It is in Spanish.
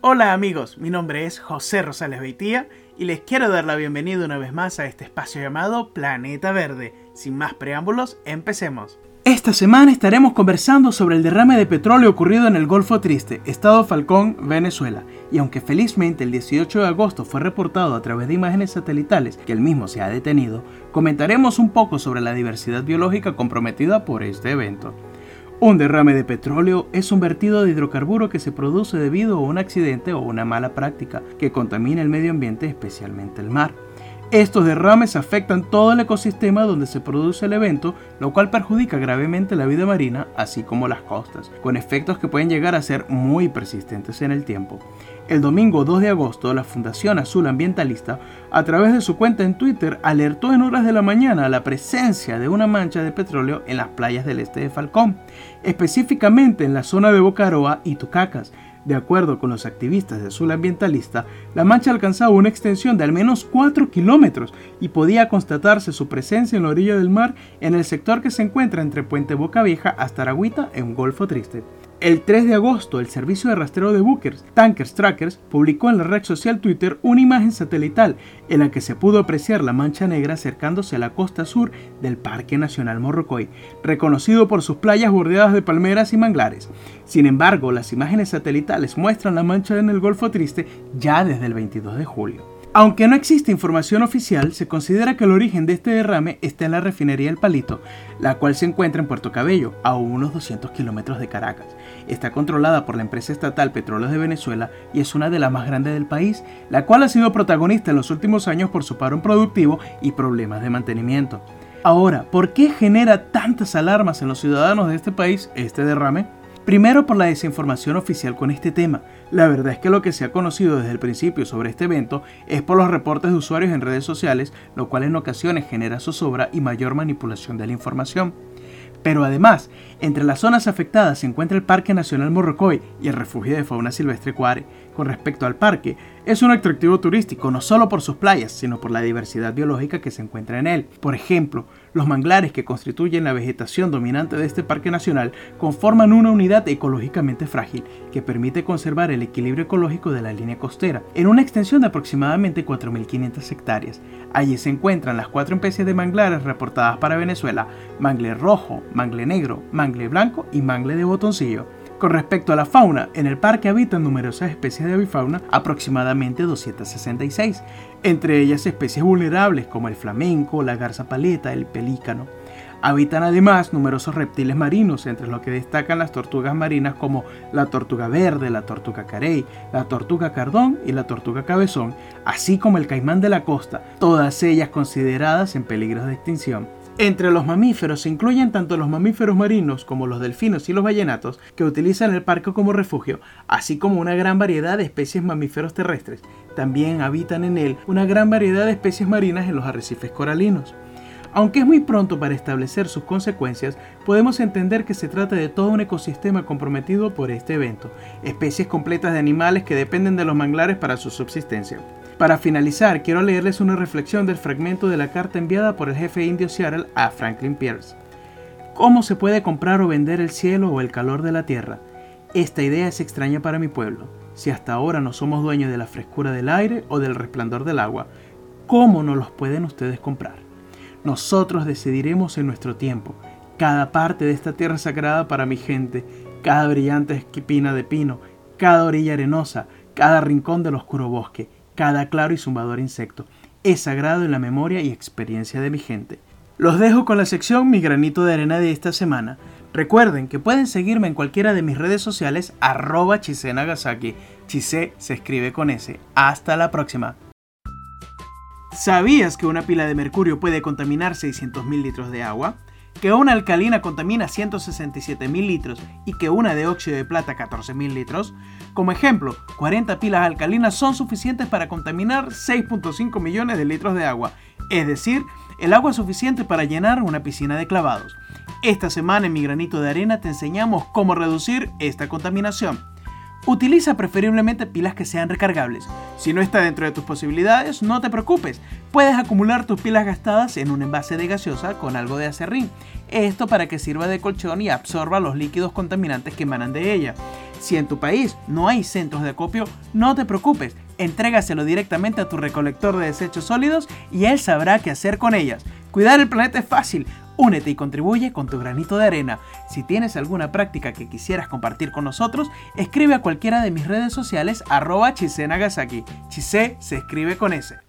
Hola amigos, mi nombre es José Rosales Beitía y les quiero dar la bienvenida una vez más a este espacio llamado Planeta Verde. Sin más preámbulos, empecemos. Esta semana estaremos conversando sobre el derrame de petróleo ocurrido en el Golfo Triste, Estado Falcón, Venezuela. Y aunque felizmente el 18 de agosto fue reportado a través de imágenes satelitales que el mismo se ha detenido, comentaremos un poco sobre la diversidad biológica comprometida por este evento. Un derrame de petróleo es un vertido de hidrocarburo que se produce debido a un accidente o una mala práctica que contamina el medio ambiente, especialmente el mar. Estos derrames afectan todo el ecosistema donde se produce el evento, lo cual perjudica gravemente la vida marina, así como las costas, con efectos que pueden llegar a ser muy persistentes en el tiempo. El domingo 2 de agosto, la Fundación Azul Ambientalista, a través de su cuenta en Twitter, alertó en horas de la mañana la presencia de una mancha de petróleo en las playas del este de Falcón, específicamente en la zona de Bocaroa y Tucacas, de acuerdo con los activistas de Azul Ambientalista, la mancha alcanzaba una extensión de al menos 4 kilómetros y podía constatarse su presencia en la orilla del mar en el sector que se encuentra entre Puente Boca Vieja hasta Aragüita en Golfo Triste. El 3 de agosto, el servicio de rastreo de bunkers, Tankers Trackers, publicó en la red social Twitter una imagen satelital en la que se pudo apreciar la mancha negra acercándose a la costa sur del Parque Nacional Morrocoy, reconocido por sus playas bordeadas de palmeras y manglares. Sin embargo, las imágenes satelitales muestran la mancha en el Golfo Triste ya desde el 22 de julio. Aunque no existe información oficial, se considera que el origen de este derrame está en la refinería El Palito, la cual se encuentra en Puerto Cabello, a unos 200 kilómetros de Caracas. Está controlada por la empresa estatal Petróleos de Venezuela y es una de las más grandes del país, la cual ha sido protagonista en los últimos años por su paro productivo y problemas de mantenimiento. Ahora, ¿por qué genera tantas alarmas en los ciudadanos de este país este derrame? Primero por la desinformación oficial con este tema. La verdad es que lo que se ha conocido desde el principio sobre este evento es por los reportes de usuarios en redes sociales, lo cual en ocasiones genera zozobra y mayor manipulación de la información. Pero además, entre las zonas afectadas se encuentra el Parque Nacional Morrocoy y el Refugio de Fauna Silvestre Cuare. Con respecto al parque, es un atractivo turístico no solo por sus playas, sino por la diversidad biológica que se encuentra en él. Por ejemplo, los manglares que constituyen la vegetación dominante de este parque nacional conforman una unidad ecológicamente frágil que permite conservar el equilibrio ecológico de la línea costera en una extensión de aproximadamente 4.500 hectáreas. Allí se encuentran las cuatro especies de manglares reportadas para Venezuela, mangle rojo, mangle negro, mangle blanco y mangle de botoncillo. Con respecto a la fauna, en el parque habitan numerosas especies de avifauna, aproximadamente 266, entre ellas especies vulnerables como el flamenco, la garza paleta, el pelícano. Habitan además numerosos reptiles marinos, entre los que destacan las tortugas marinas como la tortuga verde, la tortuga carey, la tortuga cardón y la tortuga cabezón, así como el caimán de la costa, todas ellas consideradas en peligro de extinción. Entre los mamíferos se incluyen tanto los mamíferos marinos como los delfinos y los ballenatos que utilizan el parque como refugio, así como una gran variedad de especies mamíferos terrestres. También habitan en él una gran variedad de especies marinas en los arrecifes coralinos. Aunque es muy pronto para establecer sus consecuencias, podemos entender que se trata de todo un ecosistema comprometido por este evento, especies completas de animales que dependen de los manglares para su subsistencia. Para finalizar, quiero leerles una reflexión del fragmento de la carta enviada por el jefe indio Seattle a Franklin Pierce. ¿Cómo se puede comprar o vender el cielo o el calor de la tierra? Esta idea es extraña para mi pueblo. Si hasta ahora no somos dueños de la frescura del aire o del resplandor del agua, ¿cómo no los pueden ustedes comprar? Nosotros decidiremos en nuestro tiempo cada parte de esta tierra sagrada para mi gente, cada brillante esquipina de pino, cada orilla arenosa, cada rincón del oscuro bosque, cada claro y zumbador insecto. Es sagrado en la memoria y experiencia de mi gente. Los dejo con la sección Mi granito de arena de esta semana. Recuerden que pueden seguirme en cualquiera de mis redes sociales arroba chisenagasaki. Chise se escribe con S. Hasta la próxima. ¿Sabías que una pila de mercurio puede contaminar 600.000 litros de agua? Que una alcalina contamina 167.000 litros y que una de óxido de plata 14.000 litros. Como ejemplo, 40 pilas alcalinas son suficientes para contaminar 6.5 millones de litros de agua, es decir, el agua suficiente para llenar una piscina de clavados. Esta semana en mi granito de arena te enseñamos cómo reducir esta contaminación. Utiliza preferiblemente pilas que sean recargables. Si no está dentro de tus posibilidades, no te preocupes. Puedes acumular tus pilas gastadas en un envase de gaseosa con algo de acerrín. Esto para que sirva de colchón y absorba los líquidos contaminantes que emanan de ella. Si en tu país no hay centros de acopio, no te preocupes, entrégaselo directamente a tu recolector de desechos sólidos y él sabrá qué hacer con ellas. Cuidar el planeta es fácil. Únete y contribuye con tu granito de arena. Si tienes alguna práctica que quisieras compartir con nosotros, escribe a cualquiera de mis redes sociales arroba Chise Nagasaki. Chise se escribe con S.